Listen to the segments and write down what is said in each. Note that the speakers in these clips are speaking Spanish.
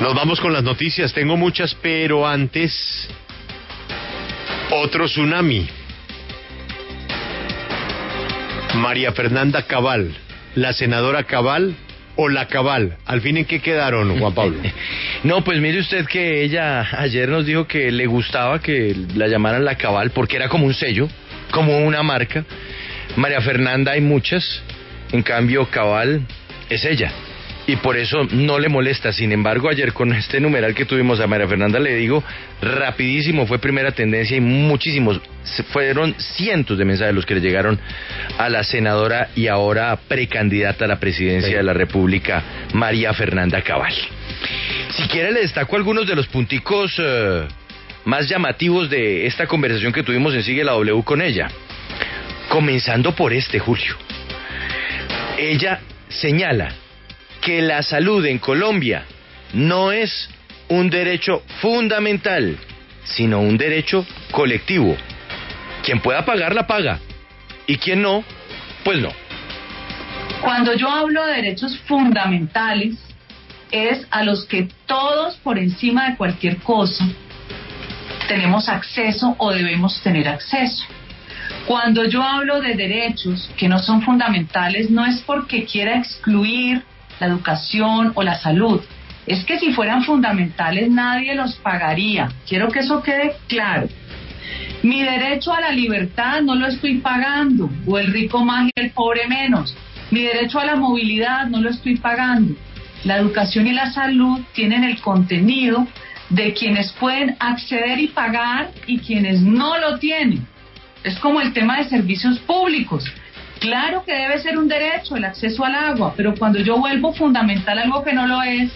Nos vamos con las noticias, tengo muchas, pero antes otro tsunami. María Fernanda Cabal, la senadora Cabal o la Cabal. ¿Al fin en qué quedaron, Juan Pablo? no, pues mire usted que ella ayer nos dijo que le gustaba que la llamaran la Cabal porque era como un sello, como una marca. María Fernanda hay muchas, en cambio Cabal es ella y por eso no le molesta. Sin embargo, ayer con este numeral que tuvimos a María Fernanda le digo, rapidísimo fue primera tendencia y muchísimos, fueron cientos de mensajes los que le llegaron a la senadora y ahora precandidata a la presidencia de la República, María Fernanda Cabal. Si quiere le destaco algunos de los punticos eh, más llamativos de esta conversación que tuvimos en Sigue la W con ella. Comenzando por este, Julio. Ella señala que la salud en Colombia no es un derecho fundamental, sino un derecho colectivo. Quien pueda pagar, la paga. Y quien no, pues no. Cuando yo hablo de derechos fundamentales, es a los que todos, por encima de cualquier cosa, tenemos acceso o debemos tener acceso. Cuando yo hablo de derechos que no son fundamentales, no es porque quiera excluir la educación o la salud. Es que si fueran fundamentales nadie los pagaría. Quiero que eso quede claro. Mi derecho a la libertad no lo estoy pagando, o el rico más y el pobre menos. Mi derecho a la movilidad no lo estoy pagando. La educación y la salud tienen el contenido de quienes pueden acceder y pagar y quienes no lo tienen. Es como el tema de servicios públicos. Claro que debe ser un derecho el acceso al agua, pero cuando yo vuelvo fundamental algo que no lo es,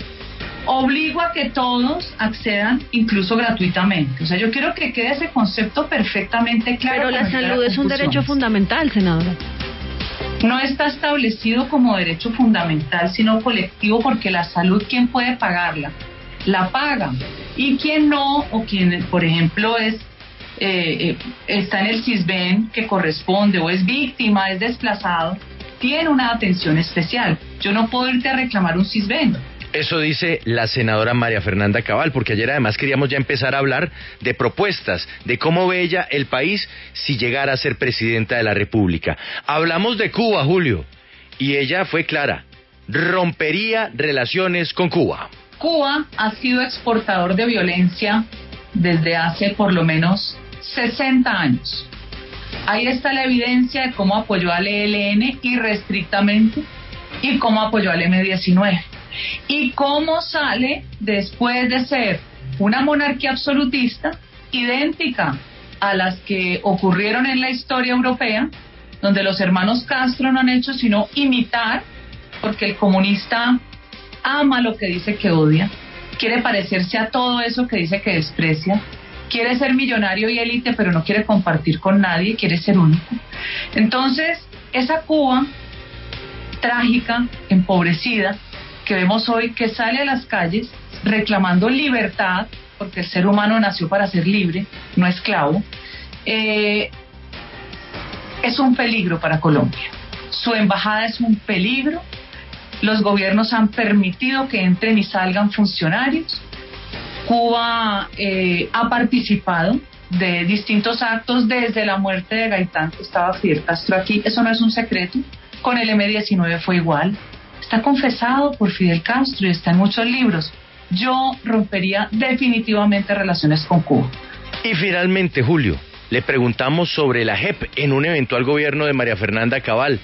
obligo a que todos accedan incluso gratuitamente. O sea, yo quiero que quede ese concepto perfectamente claro. Pero la salud es un derecho fundamental, senadora. No está establecido como derecho fundamental, sino colectivo, porque la salud, ¿quién puede pagarla? La paga. Y quien no, o quien, por ejemplo, es eh, eh, está en el CISBEN que corresponde o es víctima, es desplazado, tiene una atención especial. Yo no puedo irte a reclamar un CISBEN. Eso dice la senadora María Fernanda Cabal, porque ayer además queríamos ya empezar a hablar de propuestas, de cómo ve ella el país si llegara a ser presidenta de la República. Hablamos de Cuba, Julio, y ella fue clara, rompería relaciones con Cuba. Cuba ha sido exportador de violencia desde hace por lo menos 60 años. Ahí está la evidencia de cómo apoyó al ELN irrestrictamente y cómo apoyó al M19. Y cómo sale después de ser una monarquía absolutista idéntica a las que ocurrieron en la historia europea, donde los hermanos Castro no han hecho sino imitar, porque el comunista ama lo que dice que odia, quiere parecerse a todo eso que dice que desprecia, quiere ser millonario y élite, pero no quiere compartir con nadie, quiere ser único. Entonces, esa Cuba trágica, empobrecida, que vemos hoy que sale a las calles reclamando libertad, porque el ser humano nació para ser libre, no esclavo, eh, es un peligro para Colombia. Su embajada es un peligro. Los gobiernos han permitido que entren y salgan funcionarios. Cuba eh, ha participado de distintos actos desde la muerte de Gaitán, que estaba Fidel Castro aquí. Eso no es un secreto. Con el M-19 fue igual. Está confesado por Fidel Castro y está en muchos libros. Yo rompería definitivamente relaciones con Cuba. Y finalmente, Julio, le preguntamos sobre la JEP en un eventual gobierno de María Fernanda Cabal.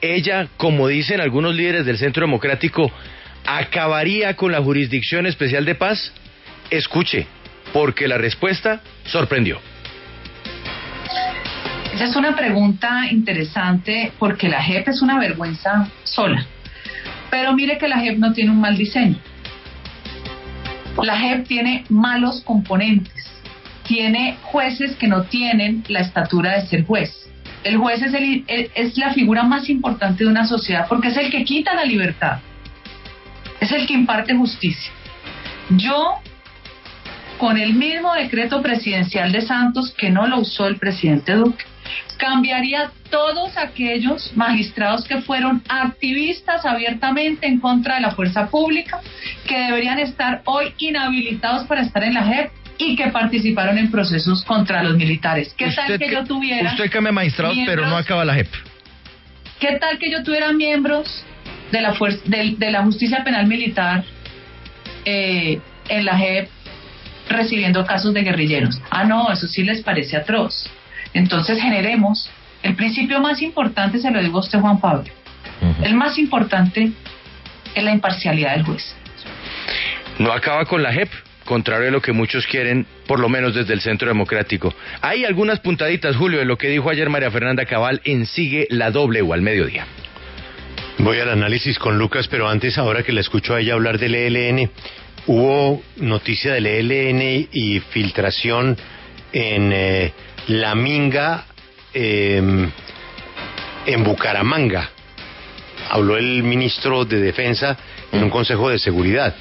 Ella, como dicen algunos líderes del Centro Democrático, acabaría con la Jurisdicción Especial de Paz. Escuche, porque la respuesta sorprendió. Esa es una pregunta interesante porque la JEP es una vergüenza sola. Pero mire que la JEP no tiene un mal diseño. La JEP tiene malos componentes. Tiene jueces que no tienen la estatura de ser juez. El juez es, es la figura más importante de una sociedad porque es el que quita la libertad. Es el que imparte justicia. Yo con el mismo decreto presidencial de Santos que no lo usó el presidente Duque. cambiaría todos aquellos magistrados que fueron activistas abiertamente en contra de la fuerza pública, que deberían estar hoy inhabilitados para estar en la JEP y que participaron en procesos contra los militares. ¿Qué tal que, yo tuviera... Usted cambia magistrados, pero no acaba la JEP. ¿Qué tal que yo tuviera miembros de la, fuerza, de, la justicia penal militar eh, en la JEP recibiendo casos de guerrilleros? Ah, no, eso sí les parece atroz. Entonces generemos, el principio más importante, se lo digo a usted Juan Pablo, el más importante es la imparcialidad del juez. No acaba con la JEP, contrario a lo que muchos quieren, por lo menos desde el Centro Democrático. Hay algunas puntaditas, Julio, de lo que dijo ayer María Fernanda Cabal en Sigue la Doble o al mediodía. Voy al análisis con Lucas, pero antes, ahora que la escucho a ella hablar del ELN, hubo noticia del ELN y filtración en eh, la Minga em, en Bucaramanga. Habló el ministro de Defensa en un Consejo de Seguridad.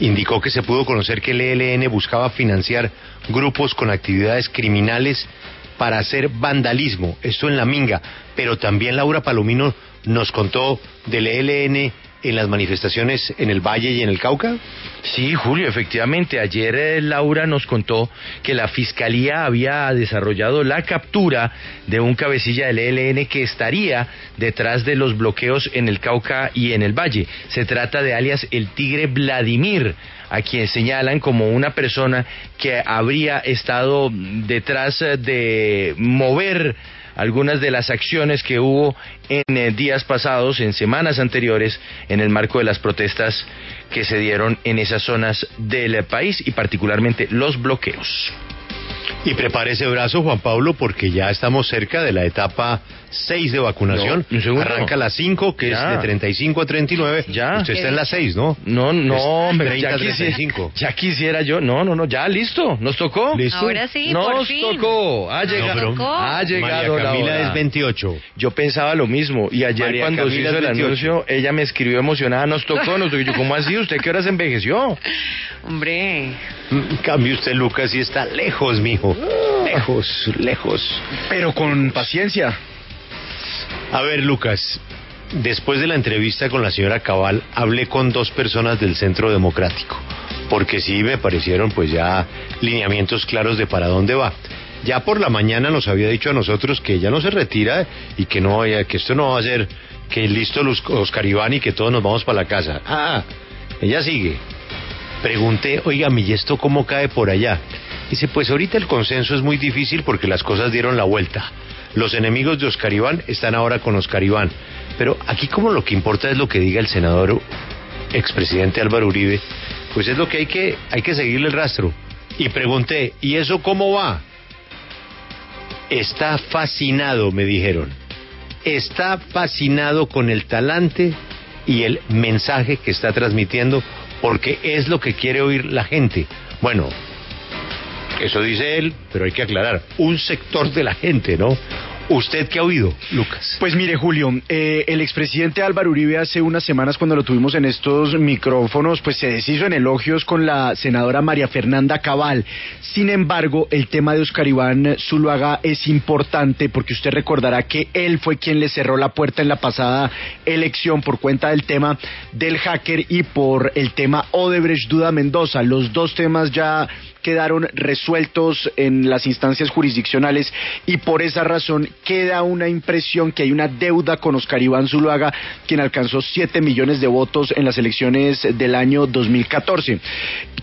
Indicó que se pudo conocer que el ELN buscaba financiar grupos con actividades criminales para hacer vandalismo, esto en la Minga, pero también Laura Palomino nos contó del ELN en las manifestaciones en el Valle y en el Cauca? Sí, Julio, efectivamente. Ayer eh, Laura nos contó que la Fiscalía había desarrollado la captura de un cabecilla del ELN que estaría detrás de los bloqueos en el Cauca y en el Valle. Se trata de alias el Tigre Vladimir a quien señalan como una persona que habría estado detrás de mover algunas de las acciones que hubo en eh, días pasados, en semanas anteriores, en el marco de las protestas que se dieron en esas zonas del país y particularmente los bloqueos. Y prepare ese brazo, Juan Pablo, porque ya estamos cerca de la etapa 6 de vacunación. Arranca la 5, que es de 35 a 39. Ya. Usted está en la 6, ¿no? No, no, hombre, ya, quisiera, ya quisiera yo. No, no, no, ya listo. ¿Nos tocó? ¿Listo? Ahora sí, Nos por fin. tocó. Ha llegado, ha llegado María Camila es 28. Yo pensaba lo mismo. Y ayer cuando se hizo el anuncio, ella me escribió emocionada. Nos tocó, nos tocó. Yo, ¿cómo así? ¿Usted qué horas envejeció? Hombre. Cambio usted, Lucas, y está lejos, mijo. Lejos, lejos. Pero con paciencia. A ver, Lucas, después de la entrevista con la señora Cabal, hablé con dos personas del Centro Democrático, porque sí me parecieron pues ya lineamientos claros de para dónde va. Ya por la mañana nos había dicho a nosotros que ella no se retira y que no que esto no va a ser que listo Oscar Iván y que todos nos vamos para la casa. Ah, ella sigue. Pregunté, oiga, ¿y esto cómo cae por allá? Dice, pues ahorita el consenso es muy difícil porque las cosas dieron la vuelta. Los enemigos de Oscar Iván están ahora con Oscar Iván. Pero aquí como lo que importa es lo que diga el senador expresidente Álvaro Uribe, pues es lo que hay que, hay que seguirle el rastro. Y pregunté, ¿y eso cómo va? Está fascinado, me dijeron. Está fascinado con el talante y el mensaje que está transmitiendo porque es lo que quiere oír la gente. Bueno, eso dice él, pero hay que aclarar, un sector de la gente, ¿no? ¿Usted qué ha oído, Lucas? Pues mire, Julio, eh, el expresidente Álvaro Uribe hace unas semanas cuando lo tuvimos en estos micrófonos, pues se deshizo en elogios con la senadora María Fernanda Cabal. Sin embargo, el tema de Oscar Iván Zuluaga es importante porque usted recordará que él fue quien le cerró la puerta en la pasada elección por cuenta del tema del hacker y por el tema Odebrecht Duda Mendoza. Los dos temas ya quedaron resueltos en las instancias jurisdiccionales y por esa razón queda una impresión que hay una deuda con Oscar Iván Zuluaga, quien alcanzó 7 millones de votos en las elecciones del año 2014.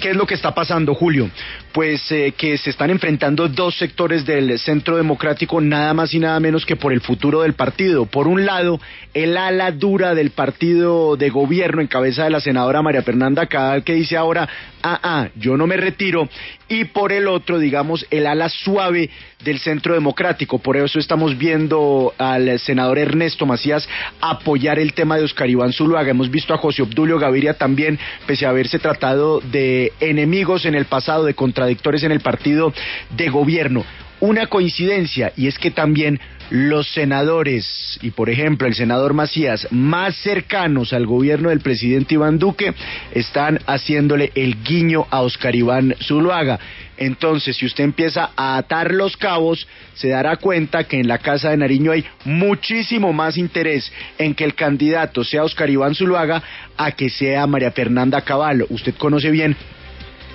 ¿Qué es lo que está pasando, Julio? Pues eh, que se están enfrentando dos sectores del centro democrático, nada más y nada menos que por el futuro del partido. Por un lado, el ala dura del partido de gobierno en cabeza de la senadora María Fernanda Cadal, que dice ahora, ah, ah, yo no me retiro, y por el otro, digamos, el ala suave del Centro Democrático. Por eso estamos viendo al senador Ernesto Macías apoyar el tema de Oscar Iván Zuluaga. Hemos visto a José Obdulio Gaviria también, pese a haberse tratado de enemigos en el pasado, de contradictores en el partido de gobierno. Una coincidencia, y es que también los senadores y por ejemplo el senador Macías más cercanos al gobierno del presidente Iván Duque están haciéndole el guiño a Oscar Iván Zuluaga. Entonces, si usted empieza a atar los cabos, se dará cuenta que en la Casa de Nariño hay muchísimo más interés en que el candidato sea Oscar Iván Zuluaga a que sea María Fernanda Caballo. Usted conoce bien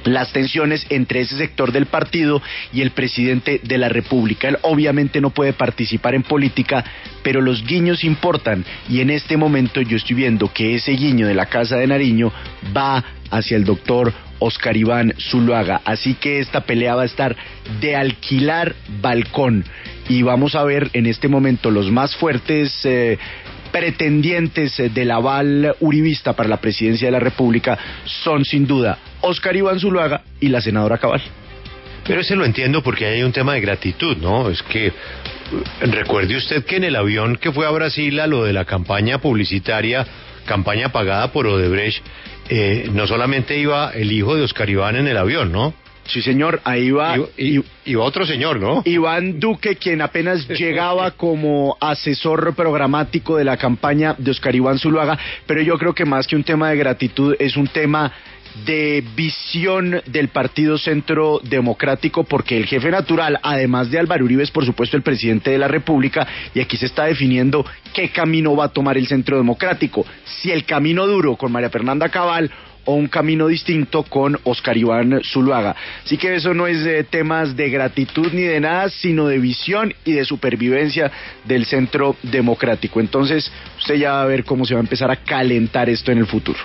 las tensiones entre ese sector del partido y el presidente de la República. Él obviamente no puede participar en política, pero los guiños importan y en este momento yo estoy viendo que ese guiño de la Casa de Nariño va hacia el doctor Oscar Iván Zuluaga. Así que esta pelea va a estar de alquilar balcón y vamos a ver en este momento los más fuertes eh, pretendientes del aval uribista para la presidencia de la República son sin duda Oscar Iván Zuluaga y la senadora Cabal. Pero ese lo entiendo porque hay un tema de gratitud, ¿no? Es que eh, recuerde usted que en el avión que fue a Brasil a lo de la campaña publicitaria, campaña pagada por Odebrecht, eh, no solamente iba el hijo de Oscar Iván en el avión, ¿no? Sí, señor, ahí va. Y, y, otro señor, ¿no? Iván Duque, quien apenas llegaba como asesor programático de la campaña de Oscar Iván Zuluaga, pero yo creo que más que un tema de gratitud es un tema de visión del Partido Centro Democrático, porque el jefe natural, además de Álvaro Uribe, es por supuesto el presidente de la República, y aquí se está definiendo qué camino va a tomar el Centro Democrático. Si el camino duro con María Fernanda Cabal o un camino distinto con Oscar Iván Zuluaga. Así que eso no es de temas de gratitud ni de nada, sino de visión y de supervivencia del centro democrático. Entonces, usted ya va a ver cómo se va a empezar a calentar esto en el futuro.